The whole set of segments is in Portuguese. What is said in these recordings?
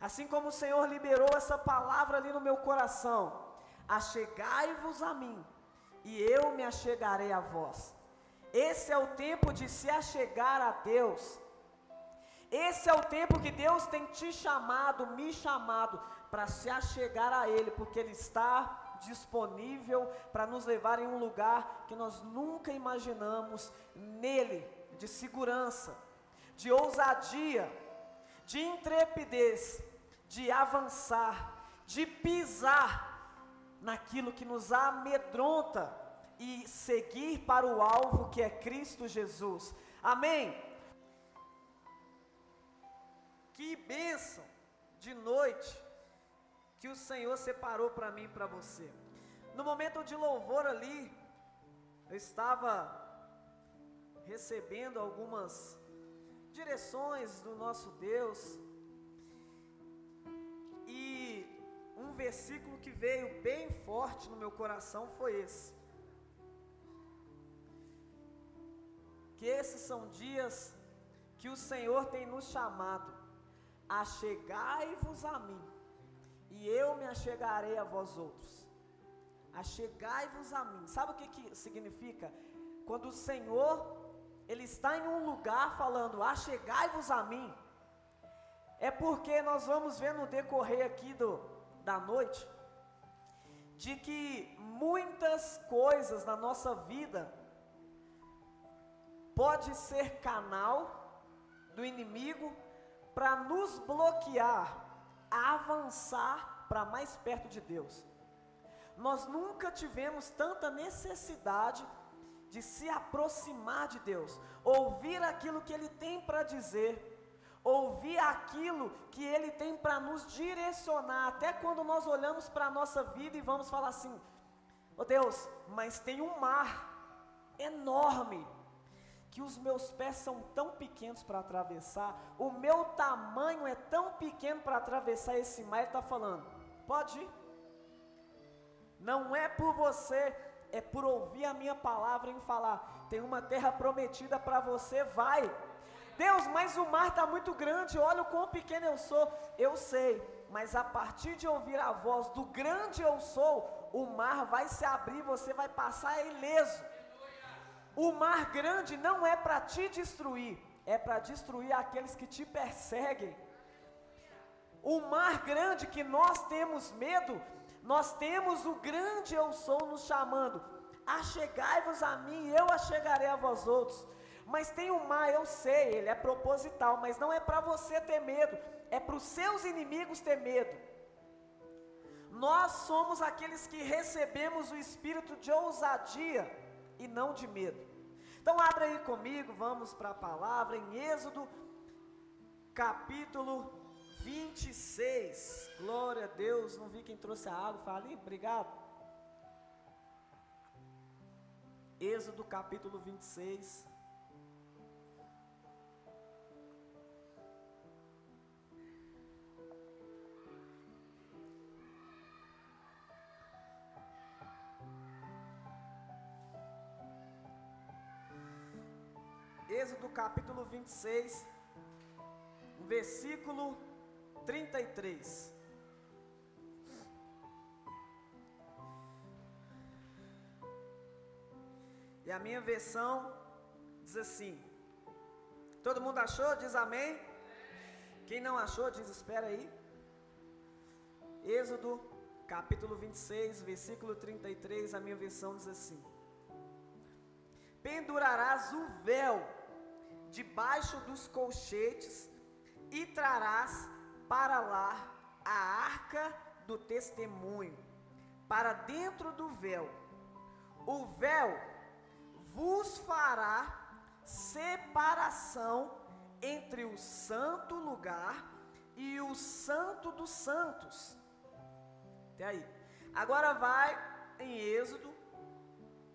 Assim como o Senhor liberou essa palavra ali no meu coração, achegai-vos a mim, e eu me achegarei a vós. Esse é o tempo de se achegar a Deus. Esse é o tempo que Deus tem te chamado, me chamado, para se achegar a Ele, porque Ele está disponível para nos levar em um lugar que nós nunca imaginamos, nele, de segurança, de ousadia, de intrepidez, de avançar, de pisar naquilo que nos amedronta e seguir para o alvo que é Cristo Jesus. Amém? Que bênção de noite que o Senhor separou para mim e para você. No momento de louvor ali, eu estava recebendo algumas direções do nosso Deus. E um versículo que veio bem forte no meu coração foi esse. Que esses são dias que o Senhor tem nos chamado, achegai-vos a mim, e eu me achegarei a vós outros. Achegai-vos a mim. Sabe o que, que significa? Quando o Senhor, Ele está em um lugar falando, achegai-vos a mim, é porque nós vamos ver no decorrer aqui do, da noite, de que muitas coisas na nossa vida pode ser canal do inimigo para nos bloquear a avançar para mais perto de Deus. Nós nunca tivemos tanta necessidade de se aproximar de Deus, ouvir aquilo que Ele tem para dizer, ouvir aquilo que Ele tem para nos direcionar, até quando nós olhamos para a nossa vida e vamos falar assim: oh Deus, mas tem um mar enorme, que os meus pés são tão pequenos para atravessar, o meu tamanho é tão pequeno para atravessar esse mar, Ele está falando, pode ir. Não é por você, é por ouvir a minha palavra em falar, tem uma terra prometida para você, vai. Deus, mas o mar está muito grande, olha o quão pequeno eu sou. Eu sei, mas a partir de ouvir a voz do grande eu sou, o mar vai se abrir, você vai passar ileso. O mar grande não é para te destruir, é para destruir aqueles que te perseguem. O mar grande que nós temos medo, nós temos o grande eu sou nos chamando. Achegai-vos a mim, eu achegarei a vós outros. Mas tem o mar, eu sei, ele é proposital, mas não é para você ter medo, é para os seus inimigos ter medo. Nós somos aqueles que recebemos o espírito de ousadia e não de medo. Então abre aí comigo, vamos para a palavra em Êxodo, capítulo 26. Glória a Deus, não vi quem trouxe a água, falei, obrigado. Êxodo capítulo 26. Êxodo capítulo 26, versículo 33. E a minha versão diz assim: Todo mundo achou? Diz amém. Quem não achou, diz espera aí. Êxodo capítulo 26, versículo 33, a minha versão diz assim: Pendurarás o véu debaixo dos colchetes e trarás para lá a arca do testemunho, para dentro do véu. O véu vos fará separação entre o santo lugar e o santo dos santos. Até aí. Agora vai em Êxodo,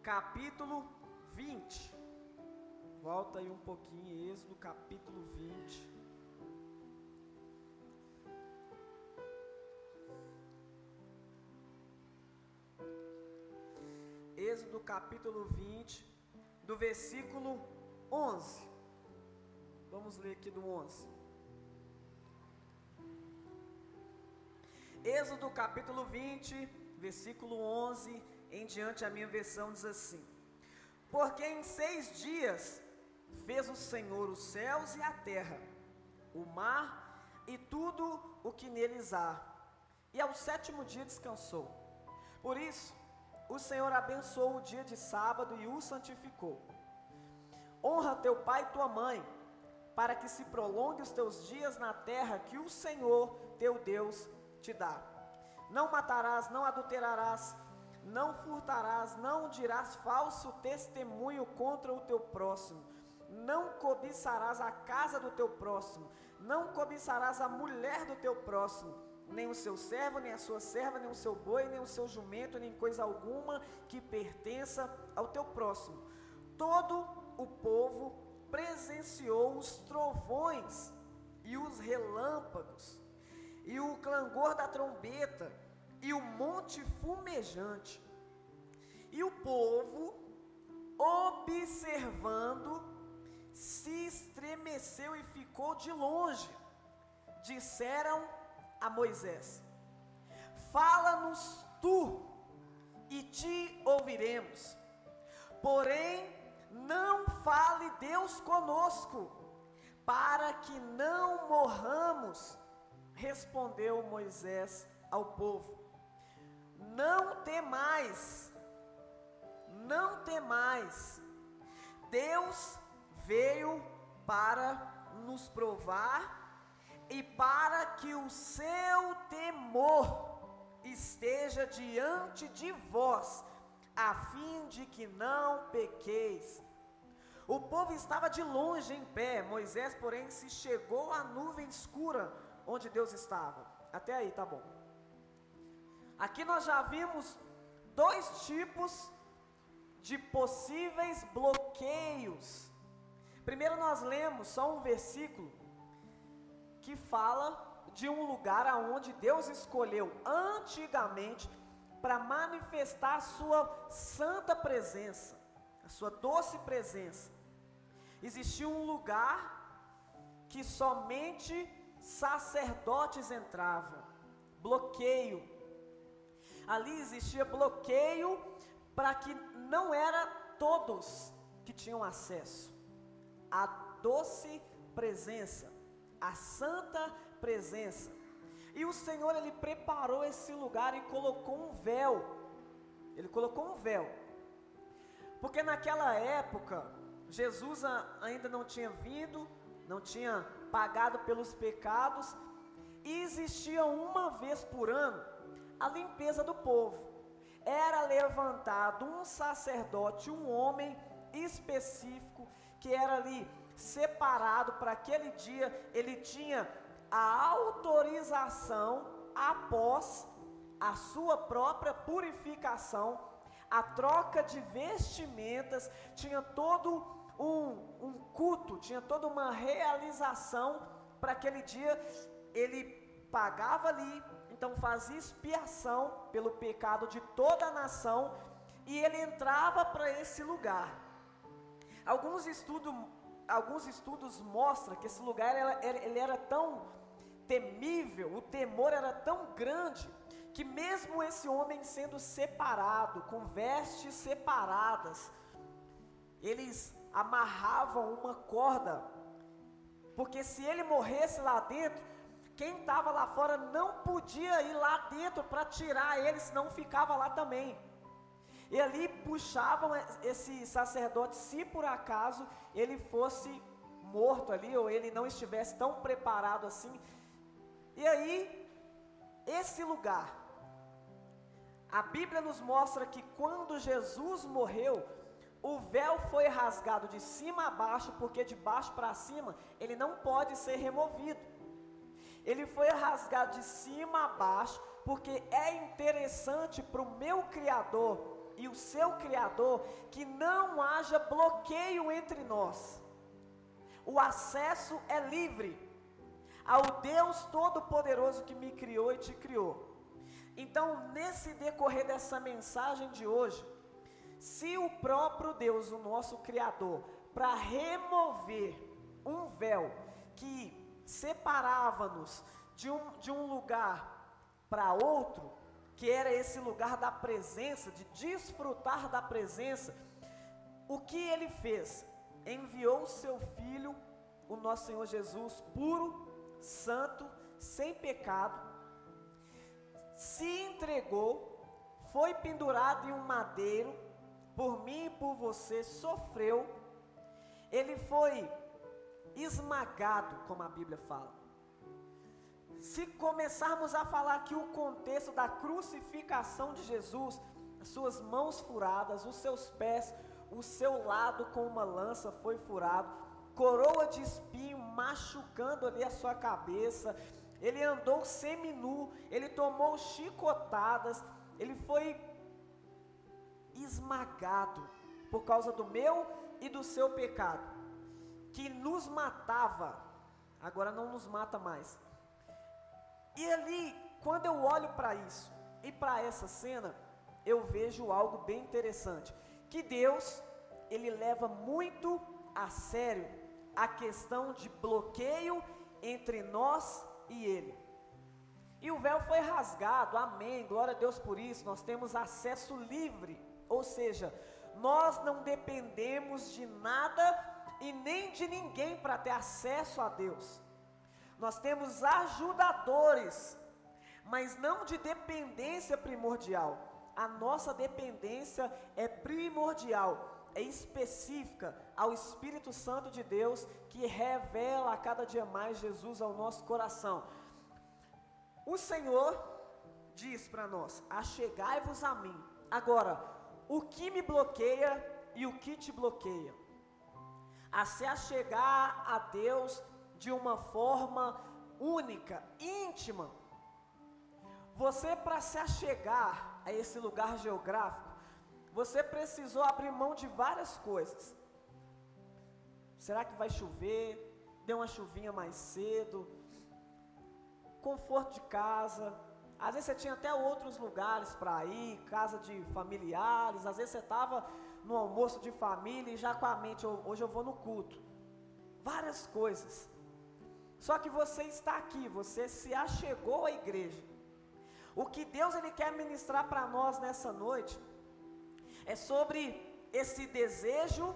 capítulo 20. Volta aí um pouquinho, Êxodo capítulo 20. Êxodo capítulo 20, do versículo 11. Vamos ler aqui do 11. Êxodo capítulo 20, versículo 11 em diante, a minha versão diz assim: Porque em seis dias fez o Senhor os céus e a terra, o mar e tudo o que neles há, e ao sétimo dia descansou. Por isso, o Senhor abençoou o dia de sábado e o santificou. Honra teu pai e tua mãe, para que se prolongue os teus dias na terra que o Senhor teu Deus te dá. Não matarás, não adulterarás, não furtarás, não dirás falso testemunho contra o teu próximo, não cobiçarás a casa do teu próximo, não cobiçarás a mulher do teu próximo, nem o seu servo, nem a sua serva, nem o seu boi, nem o seu jumento, nem coisa alguma que pertença ao teu próximo. Todo o povo presenciou os trovões e os relâmpagos, e o clangor da trombeta, e o monte fumejante. E o povo, observando, se estremeceu e ficou de longe. Disseram a Moisés: Fala-nos tu, e te ouviremos. Porém, não fale Deus conosco, para que não morramos. Respondeu Moisés ao povo: Não temais, não temais. Deus veio para nos provar e para que o seu temor esteja diante de vós, a fim de que não pequeis. O povo estava de longe em pé, Moisés, porém, se chegou à nuvem escura onde Deus estava. Até aí, tá bom. Aqui nós já vimos dois tipos de possíveis bloqueios. Primeiro, nós lemos só um versículo que fala de um lugar aonde Deus escolheu antigamente para manifestar a sua santa presença, a sua doce presença. Existia um lugar que somente sacerdotes entravam, bloqueio. Ali existia bloqueio para que não era todos que tinham acesso à doce presença a santa presença. E o Senhor ele preparou esse lugar e colocou um véu. Ele colocou um véu. Porque naquela época Jesus ainda não tinha vindo, não tinha pagado pelos pecados e existia uma vez por ano a limpeza do povo. Era levantado um sacerdote, um homem específico que era ali separado para aquele dia, ele tinha a autorização após a sua própria purificação, a troca de vestimentas, tinha todo um, um culto, tinha toda uma realização para aquele dia, ele pagava ali, então fazia expiação pelo pecado de toda a nação e ele entrava para esse lugar. Alguns estudos alguns estudos mostram que esse lugar ele era tão temível, o temor era tão grande, que mesmo esse homem sendo separado, com vestes separadas, eles amarravam uma corda, porque se ele morresse lá dentro, quem estava lá fora não podia ir lá dentro para tirar ele, senão ficava lá também. E ali puxavam esse sacerdote, se por acaso ele fosse morto ali, ou ele não estivesse tão preparado assim. E aí, esse lugar, a Bíblia nos mostra que quando Jesus morreu, o véu foi rasgado de cima a baixo, porque de baixo para cima ele não pode ser removido. Ele foi rasgado de cima a baixo, porque é interessante para o meu Criador e o seu Criador que não haja bloqueio entre nós. O acesso é livre ao Deus Todo-Poderoso que me criou e te criou. Então, nesse decorrer dessa mensagem de hoje, se o próprio Deus, o nosso Criador, para remover um véu que separava-nos de um, de um lugar para outro, que era esse lugar da presença, de desfrutar da presença, o que ele fez? Enviou o seu filho, o nosso Senhor Jesus, puro, santo, sem pecado, se entregou, foi pendurado em um madeiro, por mim e por você, sofreu, ele foi esmagado, como a Bíblia fala. Se começarmos a falar aqui o contexto da crucificação de Jesus, as suas mãos furadas, os seus pés, o seu lado com uma lança foi furado, coroa de espinho machucando ali a sua cabeça, ele andou seminu, ele tomou chicotadas, ele foi esmagado por causa do meu e do seu pecado, que nos matava, agora não nos mata mais. E ali, quando eu olho para isso e para essa cena, eu vejo algo bem interessante, que Deus, ele leva muito a sério a questão de bloqueio entre nós e ele. E o véu foi rasgado, amém, glória a Deus por isso, nós temos acesso livre, ou seja, nós não dependemos de nada e nem de ninguém para ter acesso a Deus. Nós temos ajudadores, mas não de dependência primordial. A nossa dependência é primordial, é específica ao Espírito Santo de Deus que revela a cada dia mais Jesus ao nosso coração. O Senhor diz para nós: achegai-vos a mim. Agora, o que me bloqueia e o que te bloqueia? A se achegar a Deus de uma forma única, íntima. Você, para se achegar a esse lugar geográfico, você precisou abrir mão de várias coisas. Será que vai chover? Deu uma chuvinha mais cedo? conforto de casa. Às vezes você tinha até outros lugares para ir, casa de familiares. Às vezes você estava no almoço de família e já com a mente, hoje eu vou no culto. Várias coisas. Só que você está aqui, você se achegou à igreja. O que Deus ele quer ministrar para nós nessa noite é sobre esse desejo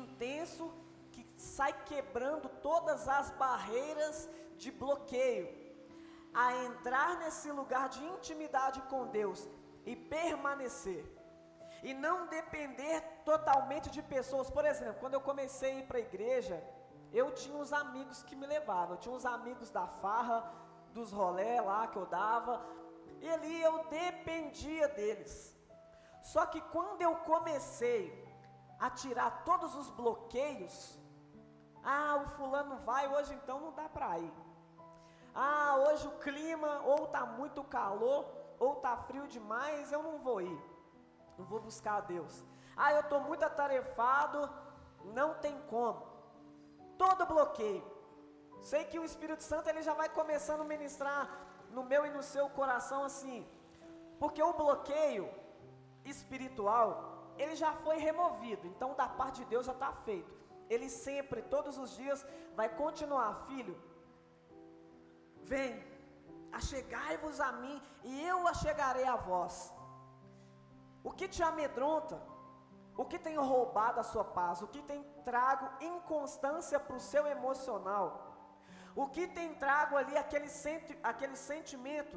intenso que sai quebrando todas as barreiras de bloqueio a entrar nesse lugar de intimidade com Deus e permanecer. E não depender totalmente de pessoas. Por exemplo, quando eu comecei a ir para a igreja, eu tinha uns amigos que me levavam. Eu tinha uns amigos da farra, dos rolé lá que eu dava. E ali eu dependia deles. Só que quando eu comecei a tirar todos os bloqueios, ah, o fulano vai, hoje então não dá para ir. Ah, hoje o clima ou está muito calor ou está frio demais, eu não vou ir. Eu vou buscar a Deus. Ah, eu estou muito atarefado, não tem como. Todo bloqueio. Sei que o Espírito Santo ele já vai começando a ministrar no meu e no seu coração assim, porque o bloqueio espiritual ele já foi removido. Então da parte de Deus já está feito. Ele sempre, todos os dias, vai continuar, filho. Vem, achegai-vos a mim, e eu achegarei a vós. O que te amedronta? O que tem roubado a sua paz? O que tem trago inconstância para o seu emocional? O que tem trago ali aquele, senti aquele sentimento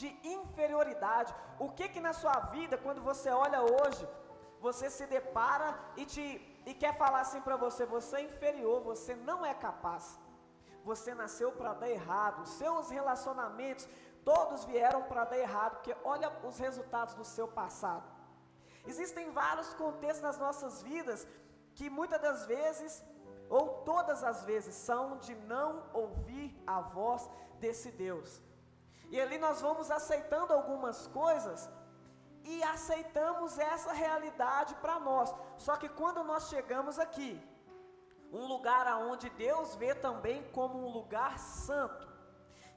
de inferioridade? O que que na sua vida, quando você olha hoje, você se depara e, te, e quer falar assim para você: você é inferior, você não é capaz você nasceu para dar errado, seus relacionamentos todos vieram para dar errado, porque olha os resultados do seu passado. Existem vários contextos nas nossas vidas que muitas das vezes, ou todas as vezes, são de não ouvir a voz desse Deus. E ali nós vamos aceitando algumas coisas e aceitamos essa realidade para nós. Só que quando nós chegamos aqui, um lugar aonde Deus vê também como um lugar santo,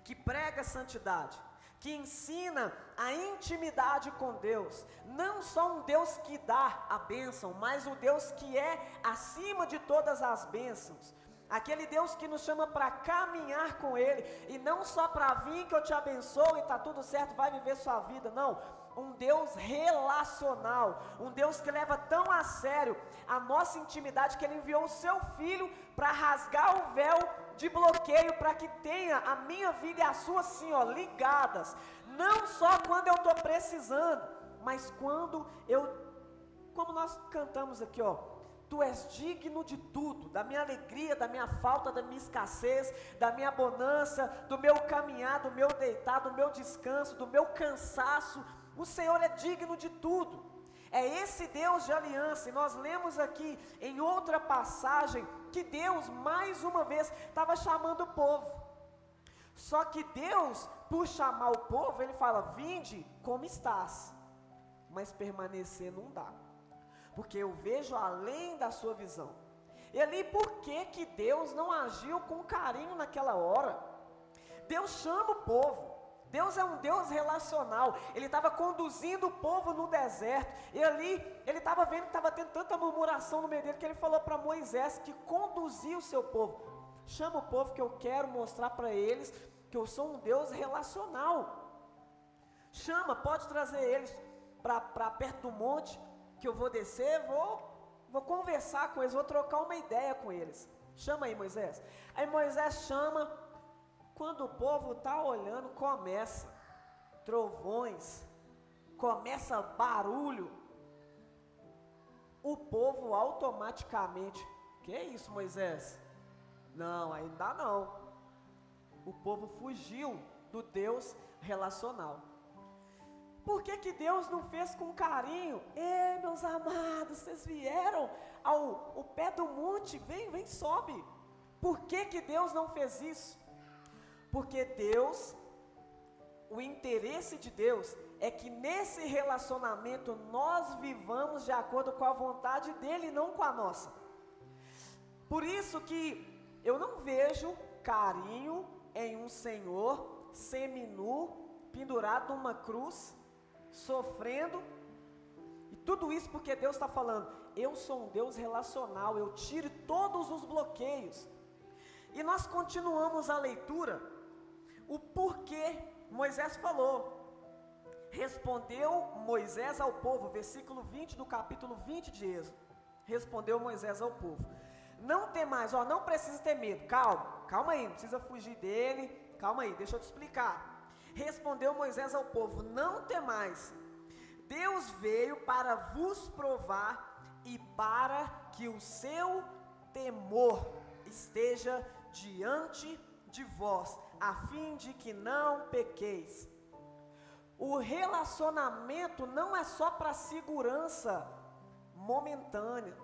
que prega santidade, que ensina a intimidade com Deus, não só um Deus que dá a bênção, mas o Deus que é acima de todas as bênçãos, Aquele Deus que nos chama para caminhar com Ele, e não só para vir que eu te abençoo e está tudo certo, vai viver sua vida, não. Um Deus relacional, um Deus que leva tão a sério a nossa intimidade que Ele enviou o seu Filho para rasgar o véu de bloqueio para que tenha a minha vida e a sua sim, ó, ligadas. Não só quando eu estou precisando, mas quando eu, como nós cantamos aqui, ó, Tu és digno de tudo, da minha alegria, da minha falta, da minha escassez, da minha bonança, do meu caminhar, do meu deitar, do meu descanso, do meu cansaço. O Senhor é digno de tudo. É esse Deus de aliança, e nós lemos aqui em outra passagem que Deus, mais uma vez, estava chamando o povo. Só que Deus, por chamar o povo, Ele fala: Vinde como estás, mas permanecer não dá porque eu vejo além da sua visão. E ali, por que, que Deus não agiu com carinho naquela hora? Deus chama o povo. Deus é um Deus relacional. Ele estava conduzindo o povo no deserto. E ali, ele estava vendo que estava tendo tanta murmuração no meio dele que ele falou para Moisés que conduzia o seu povo. Chama o povo que eu quero mostrar para eles que eu sou um Deus relacional. Chama, pode trazer eles para perto do monte que eu vou descer, vou, vou conversar com eles, vou trocar uma ideia com eles. Chama aí, Moisés. Aí Moisés chama, quando o povo está olhando, começa trovões, começa barulho. O povo automaticamente, que é isso, Moisés? Não, ainda não. O povo fugiu do Deus relacional. Por que, que Deus não fez com carinho? Ei, meus amados, vocês vieram ao, ao pé do monte, vem, vem, sobe. Por que, que Deus não fez isso? Porque Deus, o interesse de Deus é que nesse relacionamento nós vivamos de acordo com a vontade dele não com a nossa. Por isso que eu não vejo carinho em um Senhor seminu pendurado numa cruz sofrendo. E tudo isso porque Deus está falando: eu sou um Deus relacional, eu tiro todos os bloqueios. E nós continuamos a leitura, o porquê Moisés falou. Respondeu Moisés ao povo, versículo 20 do capítulo 20 de Êxodo. Respondeu Moisés ao povo: Não tem mais, ó, não precisa ter medo, calma, calma aí, não precisa fugir dele, calma aí, deixa eu te explicar. Respondeu Moisés ao povo: Não temais, Deus veio para vos provar e para que o seu temor esteja diante de vós, a fim de que não pequeis. O relacionamento não é só para segurança momentânea.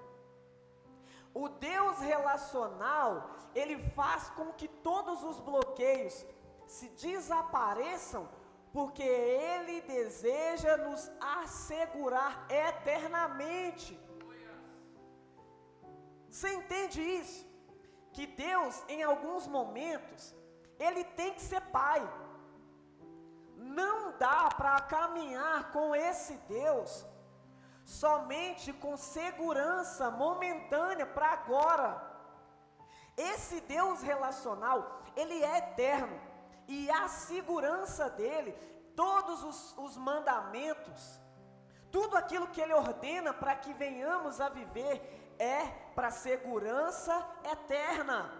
O Deus relacional, ele faz com que todos os bloqueios se desapareçam, porque Ele deseja nos assegurar eternamente. Você entende isso? Que Deus, em alguns momentos, Ele tem que ser Pai. Não dá para caminhar com esse Deus somente com segurança momentânea para agora. Esse Deus relacional, ele é eterno e a segurança dele, todos os, os mandamentos, tudo aquilo que ele ordena para que venhamos a viver é para segurança eterna.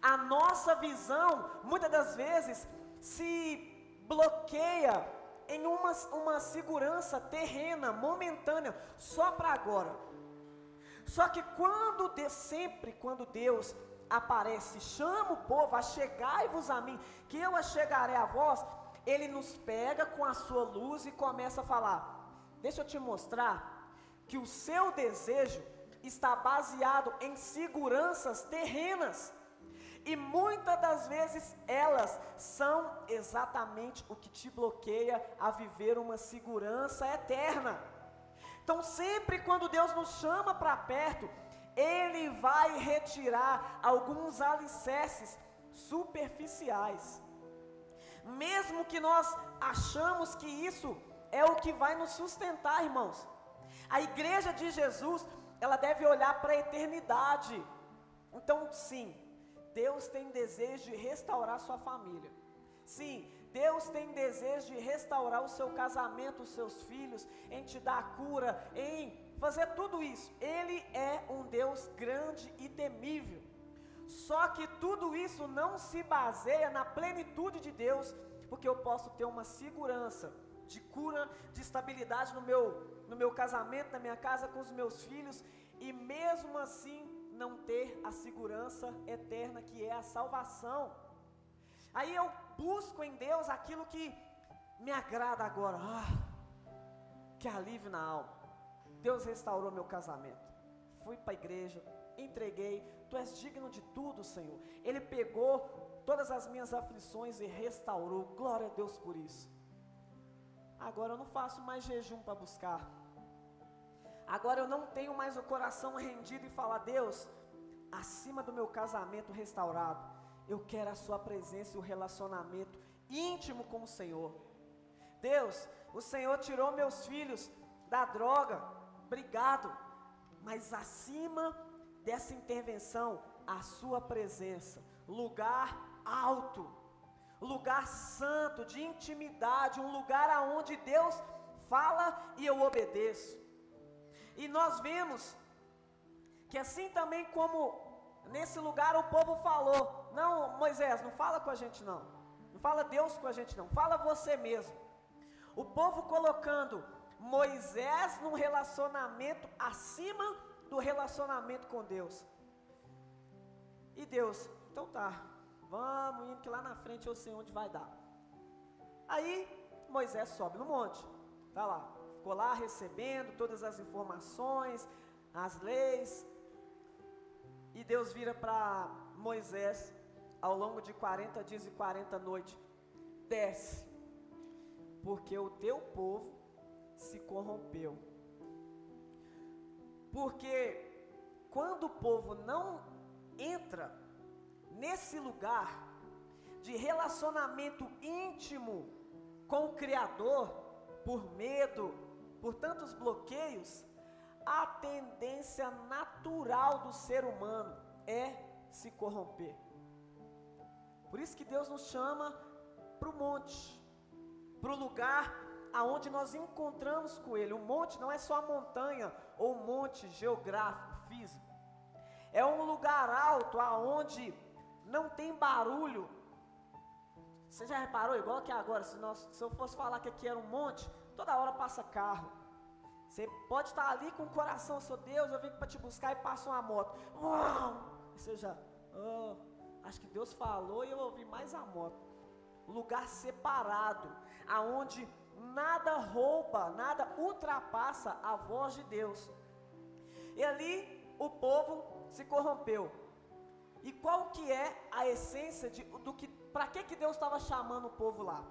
A nossa visão, muitas das vezes, se bloqueia em uma, uma segurança terrena, momentânea, só para agora. Só que quando, de, sempre quando Deus aparece, chama o povo, achegai-vos a mim, que eu achegarei a vós, ele nos pega com a sua luz e começa a falar: Deixa eu te mostrar que o seu desejo está baseado em seguranças terrenas. E muitas das vezes elas são exatamente o que te bloqueia a viver uma segurança eterna. Então, sempre quando Deus nos chama para perto, ele vai retirar alguns alicerces superficiais. Mesmo que nós achamos que isso é o que vai nos sustentar, irmãos. A igreja de Jesus, ela deve olhar para a eternidade. Então, sim, Deus tem desejo de restaurar sua família. Sim, Deus tem desejo de restaurar o seu casamento, os seus filhos, em te dar cura, em fazer tudo isso. Ele é um Deus grande e temível. Só que tudo isso não se baseia na plenitude de Deus, porque eu posso ter uma segurança de cura, de estabilidade no meu, no meu casamento, na minha casa, com os meus filhos, e mesmo assim não ter a segurança eterna que é a salvação. Aí eu busco em Deus aquilo que me agrada agora. Ah, que alívio na alma. Deus restaurou meu casamento. Fui para a igreja, entreguei. Tu és digno de tudo, Senhor. Ele pegou todas as minhas aflições e restaurou. Glória a Deus por isso. Agora eu não faço mais jejum para buscar. Agora eu não tenho mais o coração rendido e falar, Deus, acima do meu casamento restaurado, eu quero a Sua presença e o relacionamento íntimo com o Senhor. Deus, o Senhor tirou meus filhos da droga, obrigado, mas acima dessa intervenção, a Sua presença, lugar alto, lugar santo, de intimidade, um lugar aonde Deus fala e eu obedeço. E nós vemos que assim também como nesse lugar o povo falou: Não, Moisés, não fala com a gente não. Não fala Deus com a gente não. Fala você mesmo. O povo colocando Moisés num relacionamento acima do relacionamento com Deus. E Deus, então tá, vamos indo que lá na frente eu sei onde vai dar. Aí Moisés sobe no monte, tá lá, ficou lá recebendo todas as informações, as leis. E Deus vira para Moisés ao longo de 40 dias e 40 noites: desce, porque o teu povo se corrompeu. Porque quando o povo não entra nesse lugar de relacionamento íntimo com o Criador, por medo, por tantos bloqueios, a tendência natural do ser humano é se corromper. Por isso que Deus nos chama para o monte, para o lugar aonde nós encontramos com Ele. O monte não é só a montanha ou monte geográfico, físico. É um lugar alto aonde não tem barulho. Você já reparou igual que agora? Se, nós, se eu fosse falar que aqui era um monte, toda hora passa carro. Você pode estar ali com o coração, sou Deus, eu vim para te buscar e passa uma moto. Uau! Você já, oh, acho que Deus falou e eu ouvi mais a moto. Lugar separado, aonde nada rouba, nada ultrapassa a voz de Deus. E ali o povo se corrompeu. E qual que é a essência de, do que, para que que Deus estava chamando o povo lá?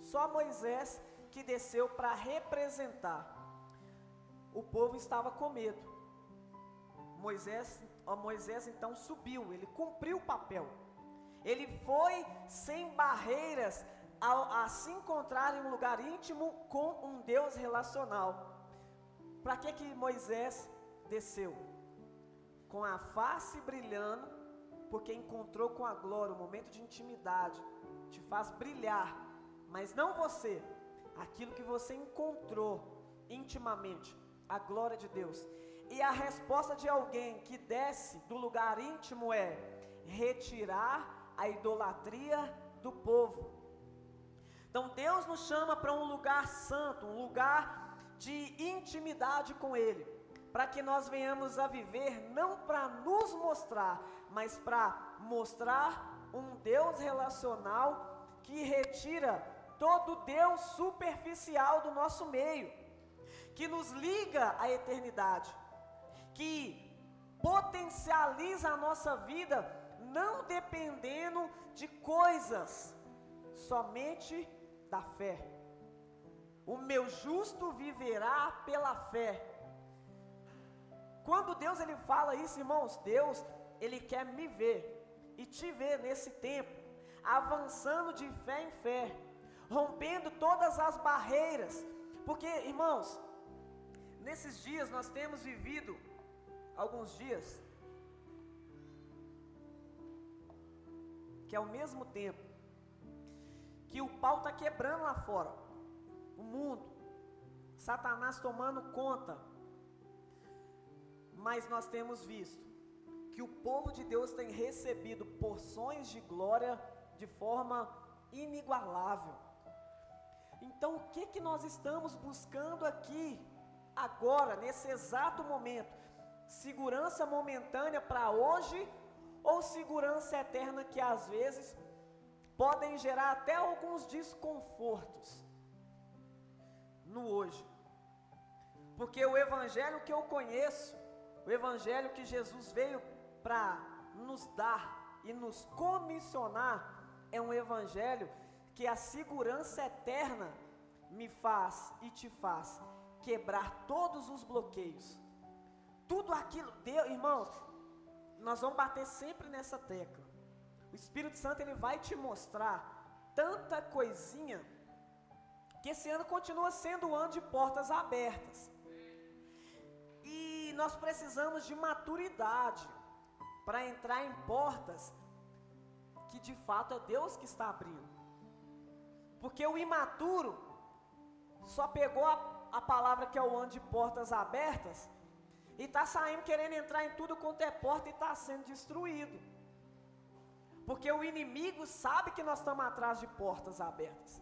Só Moisés que desceu para representar. O povo estava com medo. Moisés, Moisés então subiu, ele cumpriu o papel. Ele foi sem barreiras a, a se encontrar em um lugar íntimo com um Deus relacional. Para que que Moisés desceu? Com a face brilhando, porque encontrou com a glória, um momento de intimidade, te faz brilhar, mas não você, aquilo que você encontrou intimamente, a glória de Deus. E a resposta de alguém que desce do lugar íntimo é retirar a idolatria do povo. Então Deus nos chama para um lugar santo, um lugar de intimidade com Ele, para que nós venhamos a viver não para nos mostrar, mas para mostrar um Deus relacional que retira todo Deus superficial do nosso meio, que nos liga à eternidade, que potencializa a nossa vida, não dependendo de coisas, somente da fé. O meu justo viverá pela fé. Quando Deus ele fala isso, irmãos, Deus ele quer me ver e te ver nesse tempo, avançando de fé em fé, rompendo todas as barreiras, porque, irmãos, nesses dias nós temos vivido alguns dias que ao mesmo tempo que o pau está quebrando lá fora, o mundo, Satanás tomando conta, mas nós temos visto que o povo de Deus tem recebido porções de glória de forma inigualável. Então, o que que nós estamos buscando aqui agora, nesse exato momento? Segurança momentânea para hoje ou segurança eterna que às vezes podem gerar até alguns desconfortos no hoje? Porque o evangelho que eu conheço, o evangelho que Jesus veio para nos dar e nos comissionar, é um evangelho que a segurança eterna me faz e te faz quebrar todos os bloqueios. Tudo aquilo, Deus, irmãos, nós vamos bater sempre nessa tecla. O Espírito Santo ele vai te mostrar tanta coisinha que esse ano continua sendo o ano de portas abertas. E nós precisamos de maturidade para entrar em portas que de fato é Deus que está abrindo. Porque o imaturo só pegou a, a palavra que é o ano de portas abertas e está saindo querendo entrar em tudo quanto é porta e está sendo destruído. Porque o inimigo sabe que nós estamos atrás de portas abertas.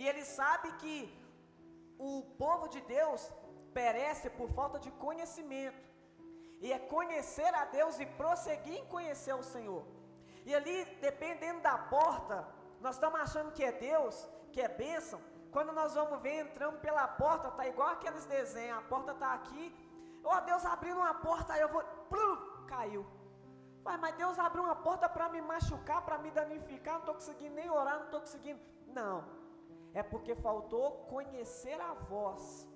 E ele sabe que o povo de Deus perece por falta de conhecimento. E é conhecer a Deus e prosseguir em conhecer o Senhor. E ali, dependendo da porta, nós estamos achando que é Deus, que é bênção. Quando nós vamos ver entrando pela porta, tá igual aqueles desenhos, a porta está aqui. Ó, oh, Deus abrindo uma porta, aí eu vou. Plum, caiu. Mas, mas Deus abriu uma porta para me machucar, para me danificar, não estou conseguindo nem orar, não estou conseguindo. Não. É porque faltou conhecer a voz.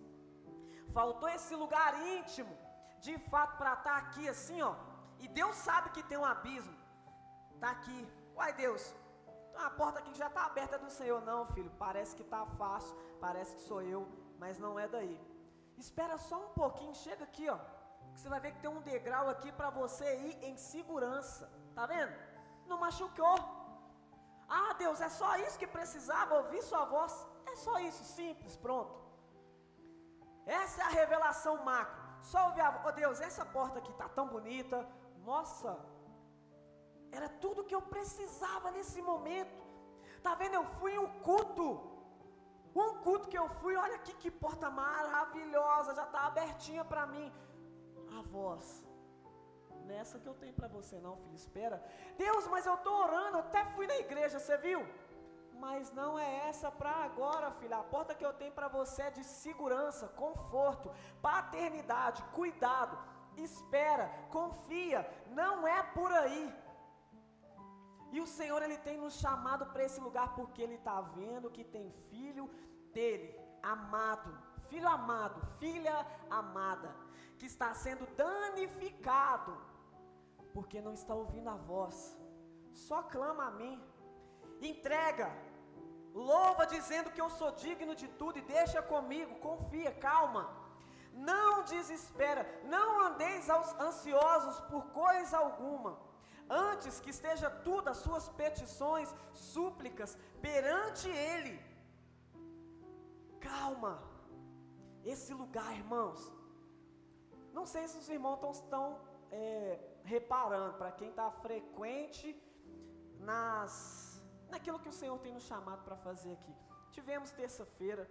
Faltou esse lugar íntimo, de fato, para estar tá aqui assim, ó. E Deus sabe que tem um abismo. Está aqui. Uai, Deus, a porta aqui já está aberta do Senhor. Não, filho, parece que está fácil, parece que sou eu, mas não é daí. Espera só um pouquinho, chega aqui, ó. Que você vai ver que tem um degrau aqui para você ir em segurança. Tá vendo? Não machucou. Ah, Deus, é só isso que precisava ouvir sua voz. É só isso, simples, pronto. Essa é a revelação macro. Só ouvir a voz. Oh, Deus, essa porta aqui tá tão bonita. Nossa, era tudo que eu precisava nesse momento. Tá vendo? Eu fui em um culto. Um culto que eu fui, olha aqui que porta maravilhosa, já está abertinha para mim. A voz. Nessa que eu tenho para você não, filho, espera. Deus, mas eu estou orando, até fui na igreja, você viu? Mas não é essa para agora, filha. A porta que eu tenho para você é de segurança, conforto, paternidade, cuidado. Espera, confia, não é por aí. E o Senhor ele tem nos chamado para esse lugar porque ele está vendo que tem filho dele, amado, filho amado, filha amada, que está sendo danificado porque não está ouvindo a voz. Só clama a mim. Entrega. Louva dizendo que eu sou digno de tudo e deixa comigo, confia, calma. Não desespera, não andeis ansiosos por coisa alguma Antes que esteja tudo as suas petições, súplicas perante Ele. Calma. Esse lugar, irmãos. Não sei se os irmãos estão é, reparando, para quem está frequente nas, naquilo que o Senhor tem nos chamado para fazer aqui. Tivemos terça-feira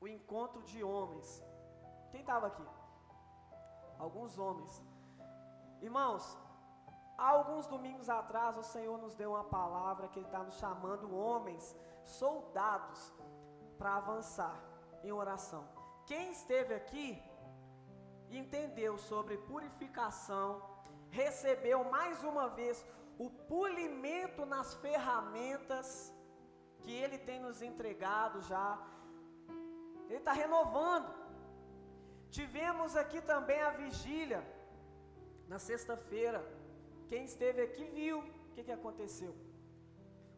o encontro de homens. Quem estava aqui? Alguns homens. Irmãos, Há alguns domingos atrás, o Senhor nos deu uma palavra que Ele está nos chamando homens, soldados, para avançar em oração. Quem esteve aqui entendeu sobre purificação, recebeu mais uma vez o polimento nas ferramentas que Ele tem nos entregado já. Ele está renovando. Tivemos aqui também a vigília na sexta-feira. Quem esteve aqui viu o que, que aconteceu.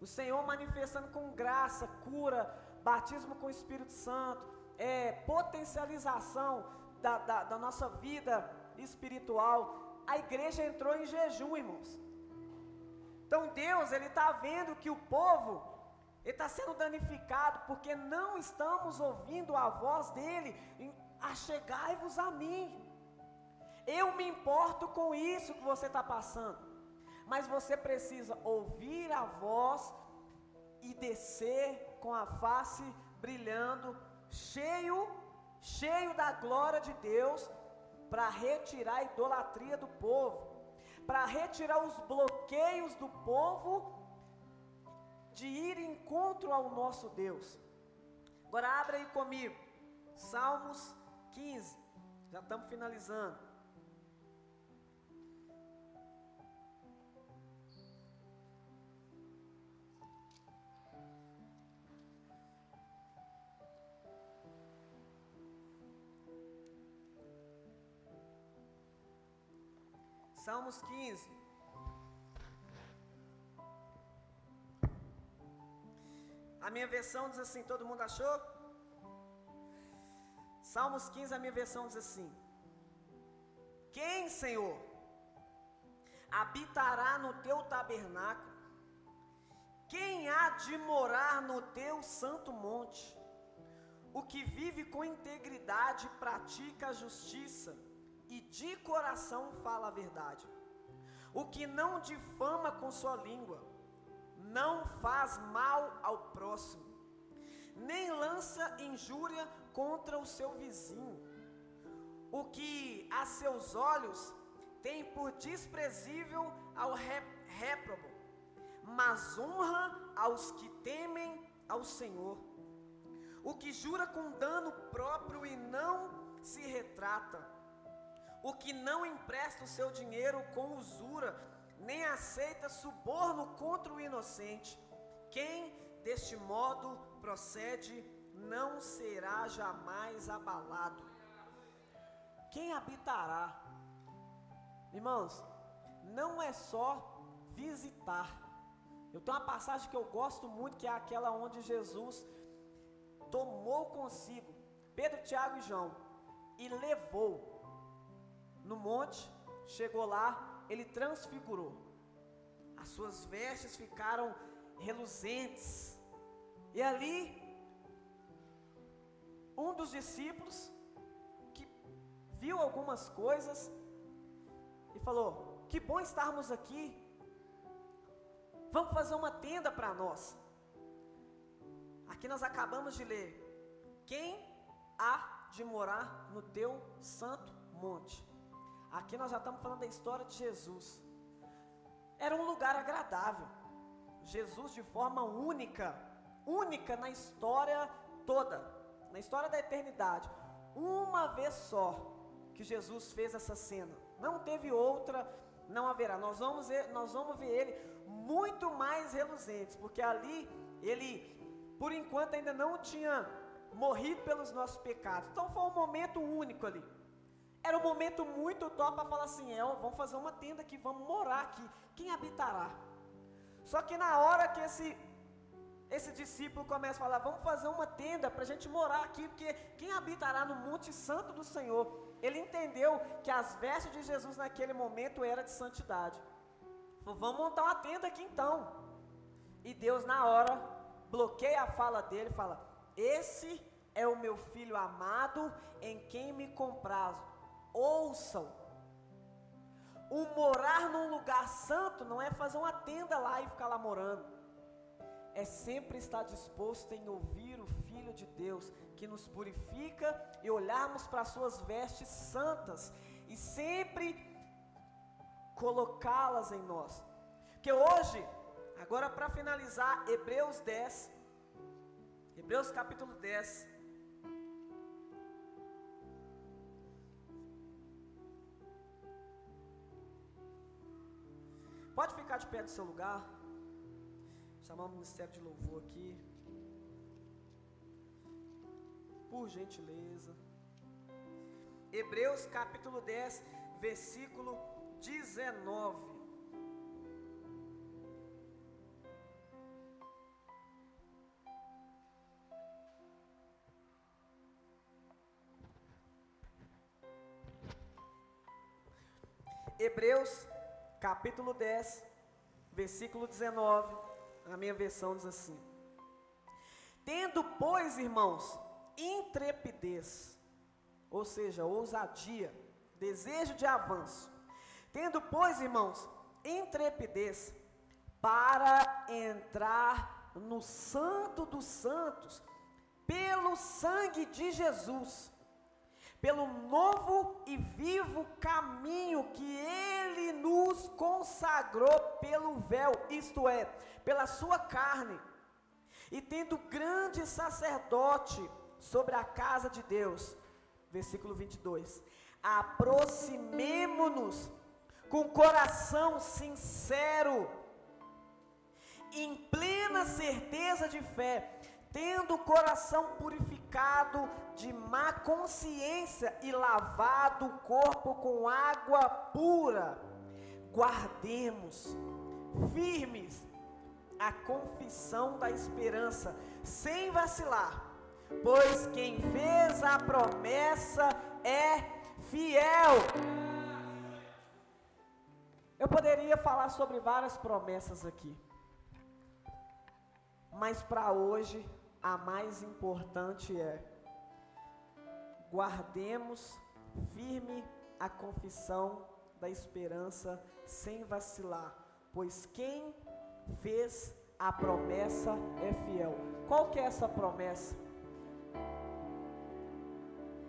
O Senhor manifestando com graça, cura, batismo com o Espírito Santo, é, potencialização da, da, da nossa vida espiritual. A igreja entrou em jejum, irmãos. Então Deus, Ele está vendo que o povo está sendo danificado porque não estamos ouvindo a voz dele. Achegai-vos a mim. Eu me importo com isso que você está passando. Mas você precisa ouvir a voz e descer com a face brilhando, cheio, cheio da glória de Deus, para retirar a idolatria do povo, para retirar os bloqueios do povo de ir encontro ao nosso Deus. Agora abra aí comigo, Salmos 15, já estamos finalizando. Salmos 15. A minha versão diz assim: todo mundo achou? Salmos 15, a minha versão diz assim: Quem, Senhor, habitará no teu tabernáculo? Quem há de morar no teu santo monte? O que vive com integridade pratica a justiça e de coração fala a verdade. O que não difama com sua língua, não faz mal ao próximo, nem lança injúria contra o seu vizinho. O que a seus olhos tem por desprezível ao réprobo, mas honra aos que temem ao Senhor. O que jura com dano próprio e não se retrata o que não empresta o seu dinheiro com usura, nem aceita suborno contra o inocente. Quem deste modo procede não será jamais abalado. Quem habitará? Irmãos, não é só visitar. Eu tenho uma passagem que eu gosto muito, que é aquela onde Jesus tomou consigo Pedro, Tiago e João e levou no monte, chegou lá, ele transfigurou. As suas vestes ficaram reluzentes. E ali, um dos discípulos, que viu algumas coisas, e falou: Que bom estarmos aqui. Vamos fazer uma tenda para nós. Aqui nós acabamos de ler: Quem há de morar no teu santo monte? Aqui nós já estamos falando da história de Jesus. Era um lugar agradável. Jesus, de forma única, única na história toda, na história da eternidade, uma vez só que Jesus fez essa cena. Não teve outra, não haverá. Nós vamos ver, nós vamos ver ele muito mais reluzentes, porque ali ele, por enquanto, ainda não tinha morrido pelos nossos pecados. Então foi um momento único ali. Era um momento muito top para falar assim: é, vamos fazer uma tenda aqui, vamos morar aqui. Quem habitará? Só que na hora que esse, esse discípulo começa a falar: vamos fazer uma tenda para a gente morar aqui, porque quem habitará no Monte Santo do Senhor? Ele entendeu que as vestes de Jesus naquele momento era de santidade. Falou, vamos montar uma tenda aqui então. E Deus, na hora, bloqueia a fala dele e fala: Esse é o meu filho amado em quem me comprazo ouçam. O morar num lugar santo não é fazer uma tenda lá e ficar lá morando. É sempre estar disposto em ouvir o Filho de Deus, que nos purifica e olharmos para as suas vestes santas e sempre colocá-las em nós. Porque hoje, agora para finalizar, Hebreus 10, Hebreus capítulo 10, ficar de pé do seu lugar. Chamar o ministério de louvor aqui. Por gentileza. Hebreus capítulo 10, versículo 19. Hebreus capítulo 10, versículo 19, a minha versão diz assim: Tendo, pois, irmãos, intrepidez, ou seja, ousadia, desejo de avanço. Tendo, pois, irmãos, intrepidez para entrar no Santo dos Santos, pelo sangue de Jesus, pelo novo e vivo caminho que Ele nos consagrou pelo véu, isto é, pela Sua carne, e tendo grande sacerdote sobre a casa de Deus, versículo 22, aproximemo-nos com coração sincero, em plena certeza de fé, tendo o coração purificado de má consciência e lavado o corpo com água pura, guardemos firmes a confissão da esperança, sem vacilar, pois quem fez a promessa é fiel. Eu poderia falar sobre várias promessas aqui, mas para hoje a mais importante é: guardemos firme a confissão da esperança sem vacilar, pois quem fez a promessa é fiel. Qual que é essa promessa?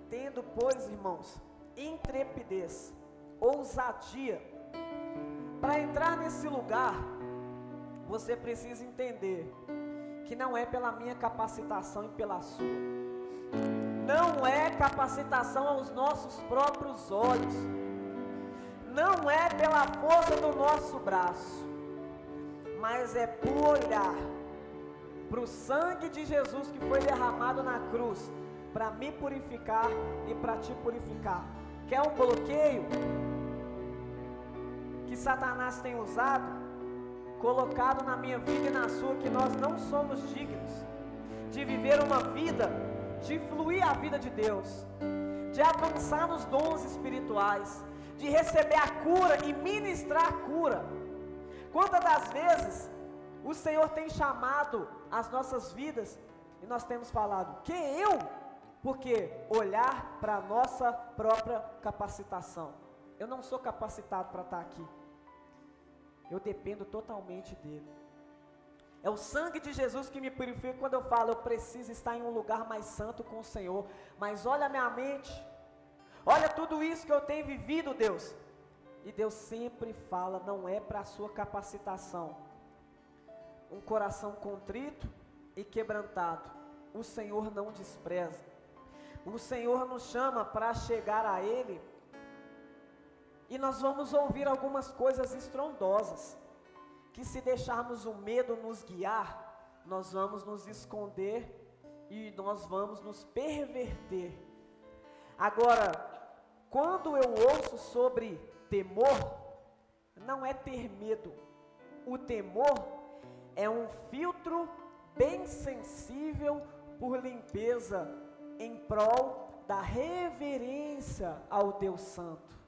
Tendo, pois, irmãos, intrepidez, ousadia, para entrar nesse lugar, você precisa entender que não é pela minha capacitação e pela sua. Não é capacitação aos nossos próprios olhos. Não é pela força do nosso braço. Mas é por olhar para o sangue de Jesus que foi derramado na cruz para me purificar e para te purificar. Quer um bloqueio que Satanás tem usado? Colocado na minha vida e na sua que nós não somos dignos de viver uma vida, de fluir a vida de Deus, de avançar nos dons espirituais, de receber a cura e ministrar a cura. Quantas das vezes o Senhor tem chamado as nossas vidas e nós temos falado, que eu? Porque olhar para a nossa própria capacitação. Eu não sou capacitado para estar aqui. Eu dependo totalmente dele. É o sangue de Jesus que me purifica quando eu falo, eu preciso estar em um lugar mais santo com o Senhor. Mas olha a minha mente, olha tudo isso que eu tenho vivido, Deus. E Deus sempre fala, não é para a sua capacitação. Um coração contrito e quebrantado, o Senhor não despreza. O Senhor nos chama para chegar a Ele e nós vamos ouvir algumas coisas estrondosas, que se deixarmos o medo nos guiar, nós vamos nos esconder e nós vamos nos perverter. Agora, quando eu ouço sobre temor, não é ter medo. O temor é um filtro bem sensível por limpeza em prol da reverência ao Deus Santo.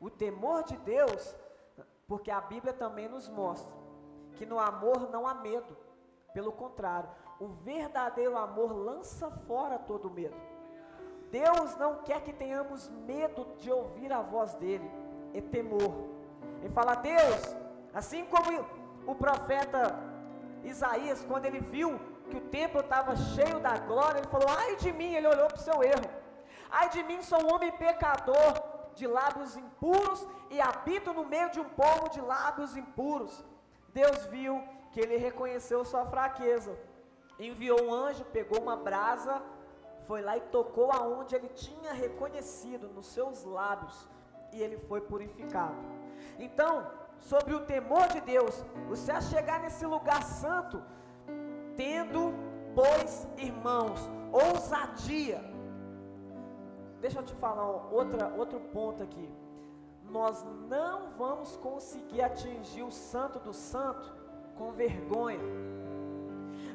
O temor de Deus, porque a Bíblia também nos mostra que no amor não há medo. Pelo contrário, o verdadeiro amor lança fora todo medo. Deus não quer que tenhamos medo de ouvir a voz dele, é temor. Ele fala, Deus, assim como o profeta Isaías, quando ele viu que o templo estava cheio da glória, ele falou: Ai de mim, ele olhou para o seu erro. Ai de mim, sou um homem pecador de lábios impuros e habito no meio de um povo de lábios impuros. Deus viu que ele reconheceu sua fraqueza, enviou um anjo, pegou uma brasa, foi lá e tocou aonde ele tinha reconhecido, nos seus lábios, e ele foi purificado. Então, sobre o temor de Deus, você a chegar nesse lugar santo, tendo, pois, irmãos, ousadia, Deixa eu te falar outra, outro ponto aqui. Nós não vamos conseguir atingir o santo do santo com vergonha.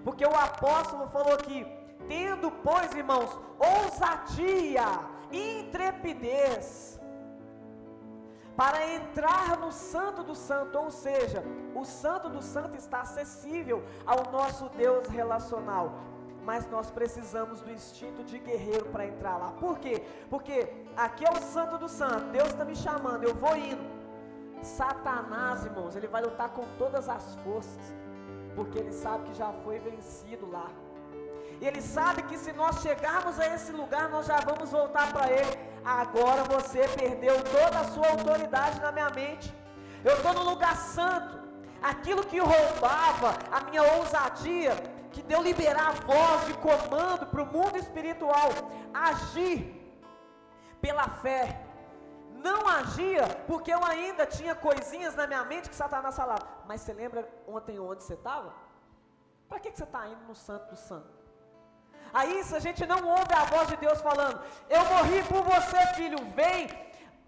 Porque o apóstolo falou aqui: tendo, pois, irmãos, ousadia, intrepidez, para entrar no Santo do Santo, ou seja, o Santo do Santo está acessível ao nosso Deus relacional. Mas nós precisamos do instinto de guerreiro para entrar lá. Por quê? Porque aqui é o Santo do Santo, Deus está me chamando, eu vou indo. Satanás, irmãos, ele vai lutar com todas as forças, porque ele sabe que já foi vencido lá. E ele sabe que se nós chegarmos a esse lugar, nós já vamos voltar para ele. Agora você perdeu toda a sua autoridade na minha mente. Eu estou no lugar santo. Aquilo que roubava a minha ousadia, que deu liberar a voz de comando para o mundo espiritual, agir pela fé. Não agia porque eu ainda tinha coisinhas na minha mente que Satanás falava. Mas você lembra ontem onde você estava? Para que, que você está indo no Santo do Santo? Aí, se a gente não ouve a voz de Deus falando, eu morri por você, filho, vem,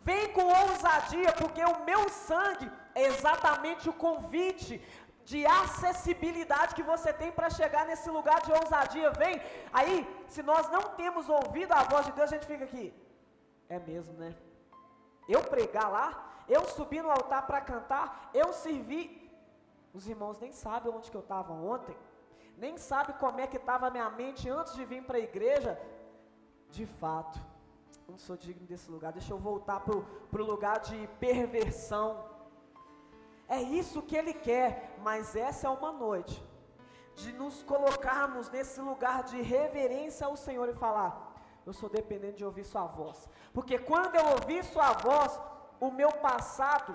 vem com ousadia, porque o meu sangue é exatamente o convite de acessibilidade que você tem para chegar nesse lugar de ousadia. Vem. Aí, se nós não temos ouvido a voz de Deus, a gente fica aqui. É mesmo, né? Eu pregar lá, eu subir no altar para cantar, eu servir. Os irmãos nem sabem onde que eu estava ontem nem sabe como é que estava a minha mente antes de vir para a igreja, de fato, não sou digno desse lugar, deixa eu voltar para o lugar de perversão. É isso que ele quer, mas essa é uma noite de nos colocarmos nesse lugar de reverência ao Senhor e falar: Eu sou dependente de ouvir Sua voz, porque quando eu ouvir Sua voz, o meu passado,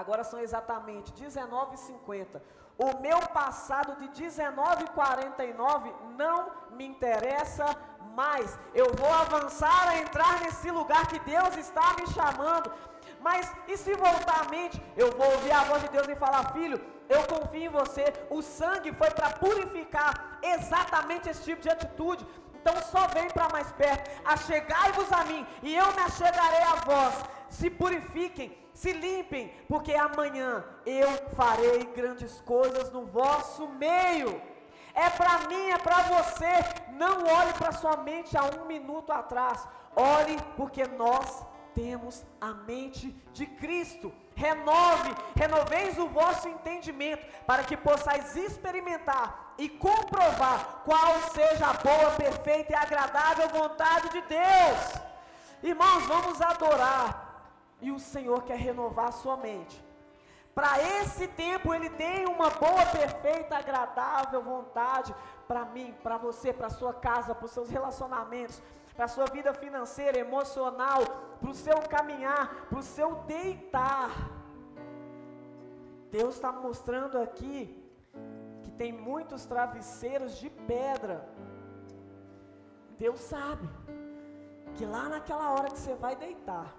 agora são exatamente 19h50 o meu passado de 1949 não me interessa mais. Eu vou avançar a entrar nesse lugar que Deus está me chamando. Mas e se voltar a mente, eu vou ouvir a voz de Deus e falar: Filho, eu confio em você. O sangue foi para purificar exatamente esse tipo de atitude. Então só vem para mais perto. Achegai-vos a mim, e eu me achegarei a vós. Se purifiquem, se limpem, porque amanhã eu farei grandes coisas no vosso meio. É para mim, é para você. Não olhe para sua mente há um minuto atrás. Olhe, porque nós temos a mente de Cristo. Renove, renoveis o vosso entendimento, para que possais experimentar e comprovar qual seja a boa, perfeita e agradável vontade de Deus. Irmãos, vamos adorar e o Senhor quer renovar a sua mente. Para esse tempo, Ele tem uma boa, perfeita, agradável vontade para mim, para você, para sua casa, para os seus relacionamentos, para a sua vida financeira, emocional, para o seu caminhar, para o seu deitar. Deus está mostrando aqui que tem muitos travesseiros de pedra. Deus sabe que lá naquela hora que você vai deitar,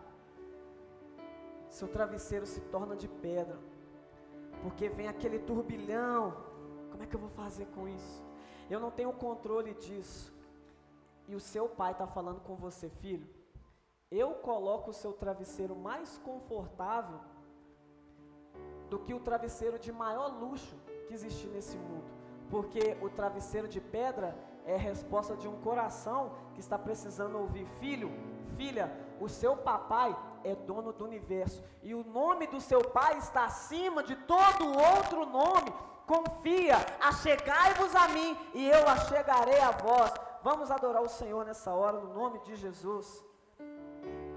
seu travesseiro se torna de pedra, porque vem aquele turbilhão. Como é que eu vou fazer com isso? Eu não tenho controle disso. E o seu pai está falando com você, filho. Eu coloco o seu travesseiro mais confortável do que o travesseiro de maior luxo que existe nesse mundo. Porque o travesseiro de pedra é a resposta de um coração que está precisando ouvir: Filho, filha, o seu papai é dono do universo e o nome do seu pai está acima de todo outro nome. Confia, achegai-vos a mim e eu achegarei a vós. Vamos adorar o Senhor nessa hora, no nome de Jesus.